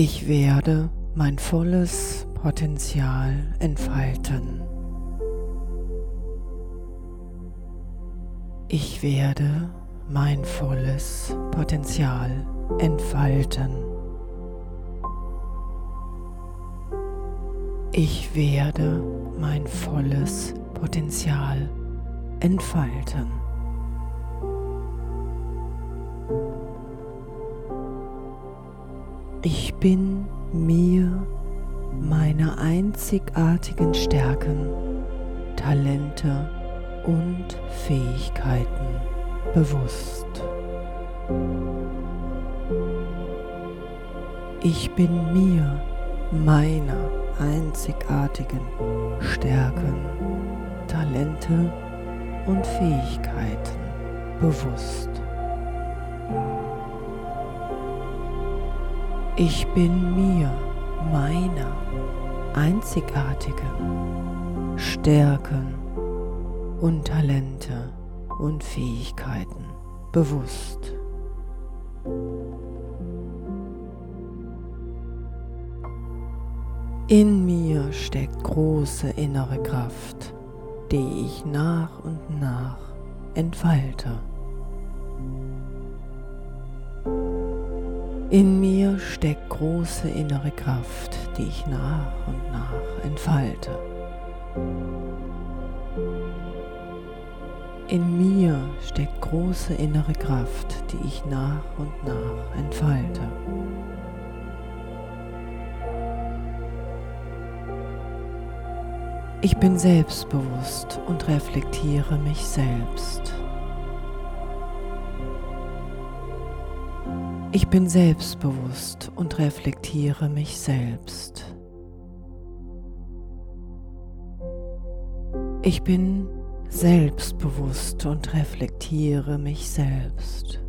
Ich werde mein volles Potenzial entfalten. Ich werde mein volles Potenzial entfalten. Ich werde mein volles Potenzial entfalten. Ich bin mir meiner einzigartigen Stärken, Talente und Fähigkeiten bewusst. Ich bin mir meiner einzigartigen Stärken, Talente und Fähigkeiten bewusst. Ich bin mir meiner einzigartigen Stärken und Talente und Fähigkeiten bewusst. In mir steckt große innere Kraft, die ich nach und nach entfalte. In mir steckt große innere Kraft, die ich nach und nach entfalte. In mir steckt große innere Kraft, die ich nach und nach entfalte. Ich bin selbstbewusst und reflektiere mich selbst. Ich bin selbstbewusst und reflektiere mich selbst. Ich bin selbstbewusst und reflektiere mich selbst.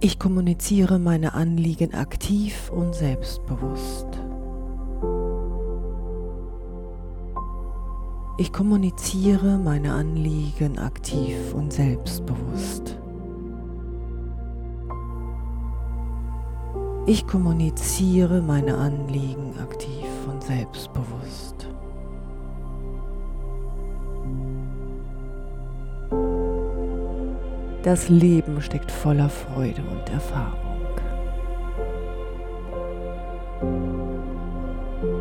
Ich kommuniziere meine Anliegen aktiv und selbstbewusst. Ich kommuniziere meine Anliegen aktiv und selbstbewusst. Ich kommuniziere meine Anliegen aktiv und selbstbewusst. Das Leben steckt voller Freude und Erfahrung.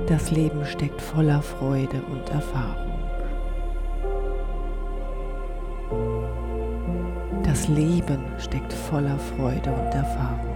Das Leben steckt voller Freude und Erfahrung. Das Leben steckt voller Freude und Erfahrung.